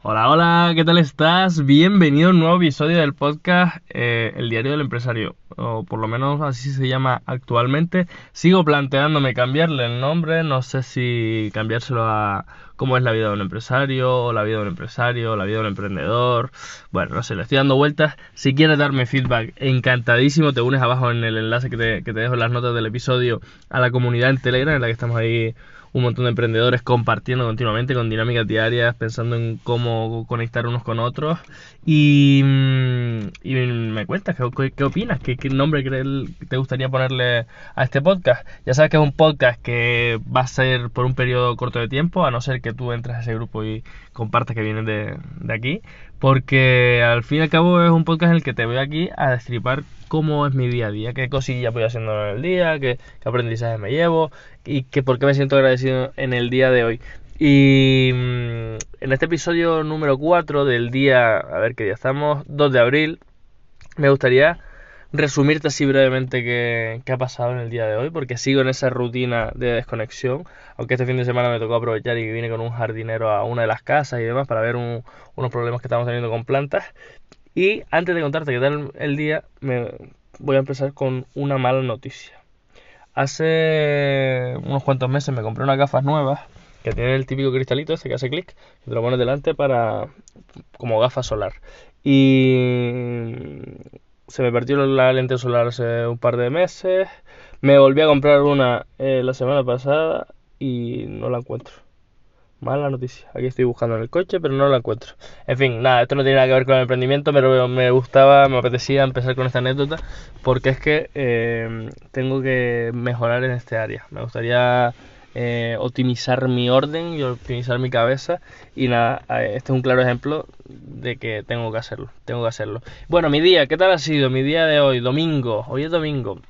Hola, hola, ¿qué tal estás? Bienvenido a un nuevo episodio del podcast eh, El Diario del Empresario, o por lo menos así se llama actualmente. Sigo planteándome cambiarle el nombre, no sé si cambiárselo a cómo es la vida de un empresario, o la vida de un empresario, o la vida de un emprendedor. Bueno, no sé, le estoy dando vueltas. Si quieres darme feedback, encantadísimo, te unes abajo en el enlace que te, que te dejo en las notas del episodio a la comunidad en Telegram en la que estamos ahí un montón de emprendedores compartiendo continuamente con dinámicas diarias, pensando en cómo conectar unos con otros. Y, mm, y me cuentas, ¿qué, qué opinas? ¿Qué, ¿Qué, nombre te gustaría ponerle a este podcast? Ya sabes que es un podcast que va a ser por un periodo corto de tiempo, a no ser que tú entres a ese grupo y compartas que vienes de, aquí. Porque al fin y al cabo es un podcast en el que te voy aquí a destripar cómo es mi día a día, qué cosillas voy haciendo en el día, qué, aprendizaje me llevo y que por qué me siento agradecido en el día de hoy. Y mmm, en este episodio número 4 del día, a ver qué día estamos, 2 de abril, me gustaría resumirte así brevemente qué, ha pasado en el día de hoy, porque sigo en esa rutina de desconexión, aunque este fin de semana me tocó aprovechar y vine con un jardinero a una de las casas y demás para ver un, unos problemas que estamos teniendo con plantas. Y antes de contarte qué tal el día, me voy a empezar con una mala noticia. Hace unos cuantos meses me compré unas gafas nuevas que tienen el típico cristalito ese que hace clic, que te lo pones delante para como gafa solar. Y se me partió la lente solar hace un par de meses. Me volví a comprar una eh, la semana pasada y no la encuentro. Mala noticia. Aquí estoy buscando en el coche, pero no la encuentro. En fin, nada, esto no tiene nada que ver con el emprendimiento, pero me gustaba, me apetecía empezar con esta anécdota, porque es que eh, tengo que mejorar en este área. Me gustaría eh, optimizar mi orden y optimizar mi cabeza. Y nada, este es un claro ejemplo de que tengo que hacerlo. Tengo que hacerlo. Bueno, mi día, ¿qué tal ha sido? Mi día de hoy, domingo. Hoy es domingo.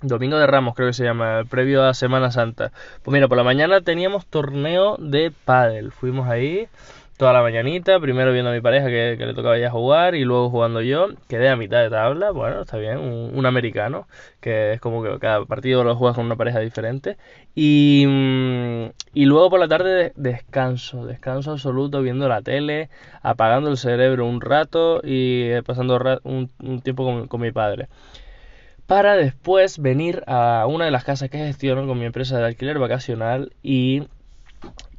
Domingo de Ramos creo que se llama, previo a Semana Santa. Pues mira, por la mañana teníamos torneo de pádel. Fuimos ahí toda la mañanita, primero viendo a mi pareja que, le tocaba ya jugar y luego jugando yo. Quedé a mitad de tabla, bueno, está bien, un, americano, que es como que cada partido lo juegas con una pareja diferente. Y, y luego por la tarde descanso, descanso absoluto viendo la tele, apagando el cerebro un rato y pasando un, un tiempo con, con mi padre para después venir a una de las casas que gestiono con mi empresa de alquiler vacacional y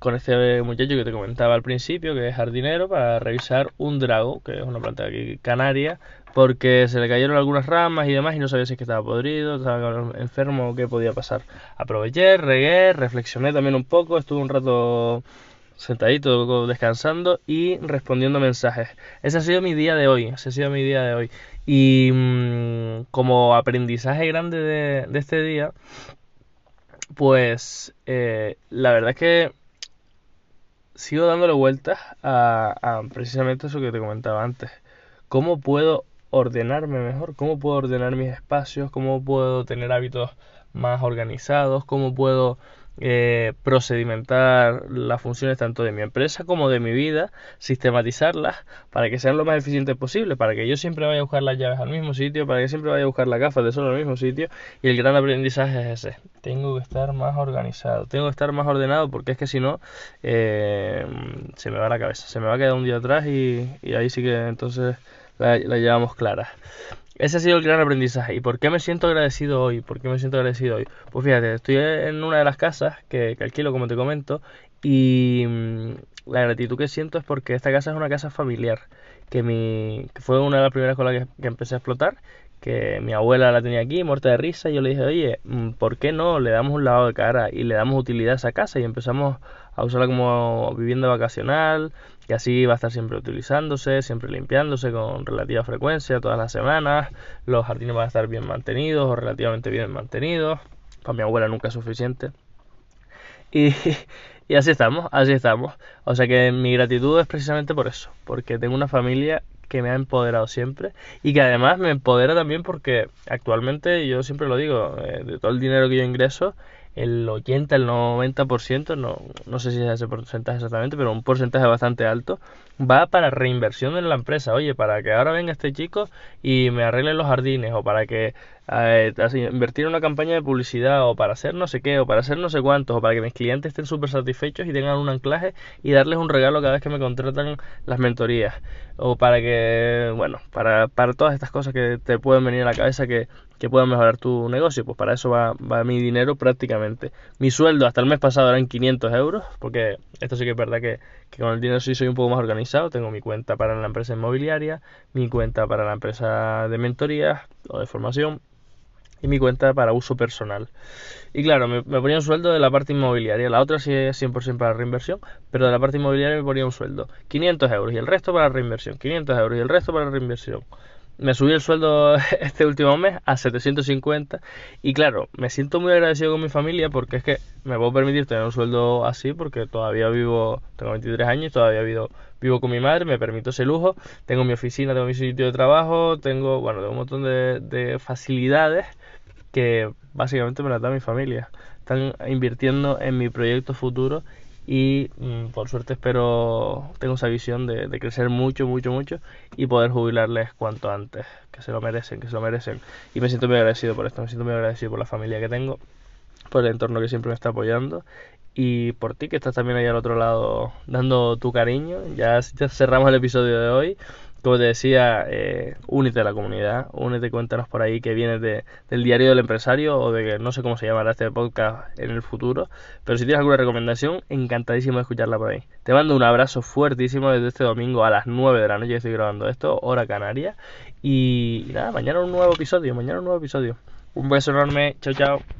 con este muchacho que te comentaba al principio, que es jardinero, para revisar un drago, que es una planta aquí canaria, porque se le cayeron algunas ramas y demás y no sabía si es que estaba podrido, estaba enfermo o qué podía pasar. Aproveché, regué, reflexioné también un poco, estuve un rato sentadito descansando y respondiendo mensajes. Ese ha sido mi día de hoy, ese ha sido mi día de hoy. Y mmm, como aprendizaje grande de, de, este día, pues eh, la verdad es que sigo dándole vueltas a, a, precisamente eso que te comentaba antes. ¿Cómo puedo ordenarme mejor? ¿Cómo puedo ordenar mis espacios? ¿Cómo puedo tener hábitos más organizados? ¿Cómo puedo eh, procedimentar las funciones tanto de mi empresa como de mi vida, sistematizarlas para que sean lo más eficientes posible, para que yo siempre vaya a buscar las llaves al mismo sitio, para que siempre vaya a buscar las gafas de sol al mismo sitio. Y el gran aprendizaje es ese. Tengo que estar más organizado, tengo que estar más ordenado porque es que si no, eh, se me va la cabeza, se me va a quedar un día atrás y, y ahí sí que entonces la, la llevamos clara. Ese ha sido el gran aprendizaje. ¿Y por qué me siento agradecido hoy? ¿Por qué me siento agradecido hoy? Pues fíjate, estoy en una de las casas que, que alquilo, como te comento, y mmm, la gratitud que siento es porque esta casa es una casa familiar, que, mi, que fue una de las primeras con las que, empecé a explotar, que mi abuela la tenía aquí, muerta de risa, y yo le dije, oye, ¿por qué no le damos un lavado de cara y le damos utilidad a esa casa? Y empezamos a usarla como vivienda vacacional, que así va a estar siempre utilizándose, siempre limpiándose con relativa frecuencia todas las semanas, los jardines van a estar bien mantenidos o relativamente bien mantenidos, para mi abuela nunca es suficiente. Y, y así estamos, así estamos. O sea que mi gratitud es precisamente por eso, porque tengo una familia que me ha empoderado siempre y que además me empodera también porque actualmente yo siempre lo digo, eh, de todo el dinero que yo ingreso, el 80, el 90%, no, no sé si es ese porcentaje exactamente, pero un porcentaje bastante alto, va para reinversión en la empresa. Oye, para que ahora venga este chico y me arregle los jardines, o para que eh, invertir en una campaña de publicidad o para hacer no sé qué o para hacer no sé cuántos o para que mis clientes estén súper satisfechos y tengan un anclaje y darles un regalo cada vez que me contratan las mentorías o para que, bueno, para, todas estas cosas que te pueden venir a la cabeza que, que puedan mejorar tu negocio, pues para eso va, mi dinero prácticamente. Mi sueldo hasta el mes pasado eran 500 euros, porque esto sí que es verdad que con el dinero sí soy un poco más organizado, tengo mi cuenta para la empresa inmobiliaria, mi cuenta para la empresa de mentorías o de formación, y mi cuenta para uso personal. Y claro, me, ponía un sueldo de la parte inmobiliaria, la otra sí es 100% para reinversión, pero de la parte inmobiliaria me ponía un sueldo, 500 euros y el resto para reinversión, 500 euros y el resto para reinversión. Me subí el sueldo este último mes a 750 y claro, me siento muy agradecido con mi familia porque es que me puedo permitir tener un sueldo así porque todavía vivo, tengo 23 años, todavía vivo, vivo con mi madre, me permito ese lujo, tengo mi oficina, tengo mi sitio de trabajo, tengo, bueno, tengo un montón de, de facilidades que básicamente me la da mi familia. Están invirtiendo en mi proyecto futuro y mm, por suerte espero, tengo esa visión de, crecer mucho, mucho, mucho y poder jubilarles cuanto antes, que se lo merecen, que se lo merecen. Y me siento muy agradecido por esto, me siento muy agradecido por la familia que tengo, por el entorno que siempre me está apoyando y por ti que estás también ahí al otro lado dando tu cariño. Ya cerramos el episodio de hoy como te decía, eh, únete a la comunidad, únete, cuéntanos por ahí que vienes de, del diario del empresario o de que no sé cómo se llamará este podcast en el futuro, pero si tienes alguna recomendación, encantadísimo de escucharla por ahí. Te mando un abrazo fuertísimo desde este domingo a las 9 de la noche, estoy grabando esto, hora canaria, y, y nada, mañana un nuevo episodio, mañana un nuevo episodio. Un beso enorme, chao chao.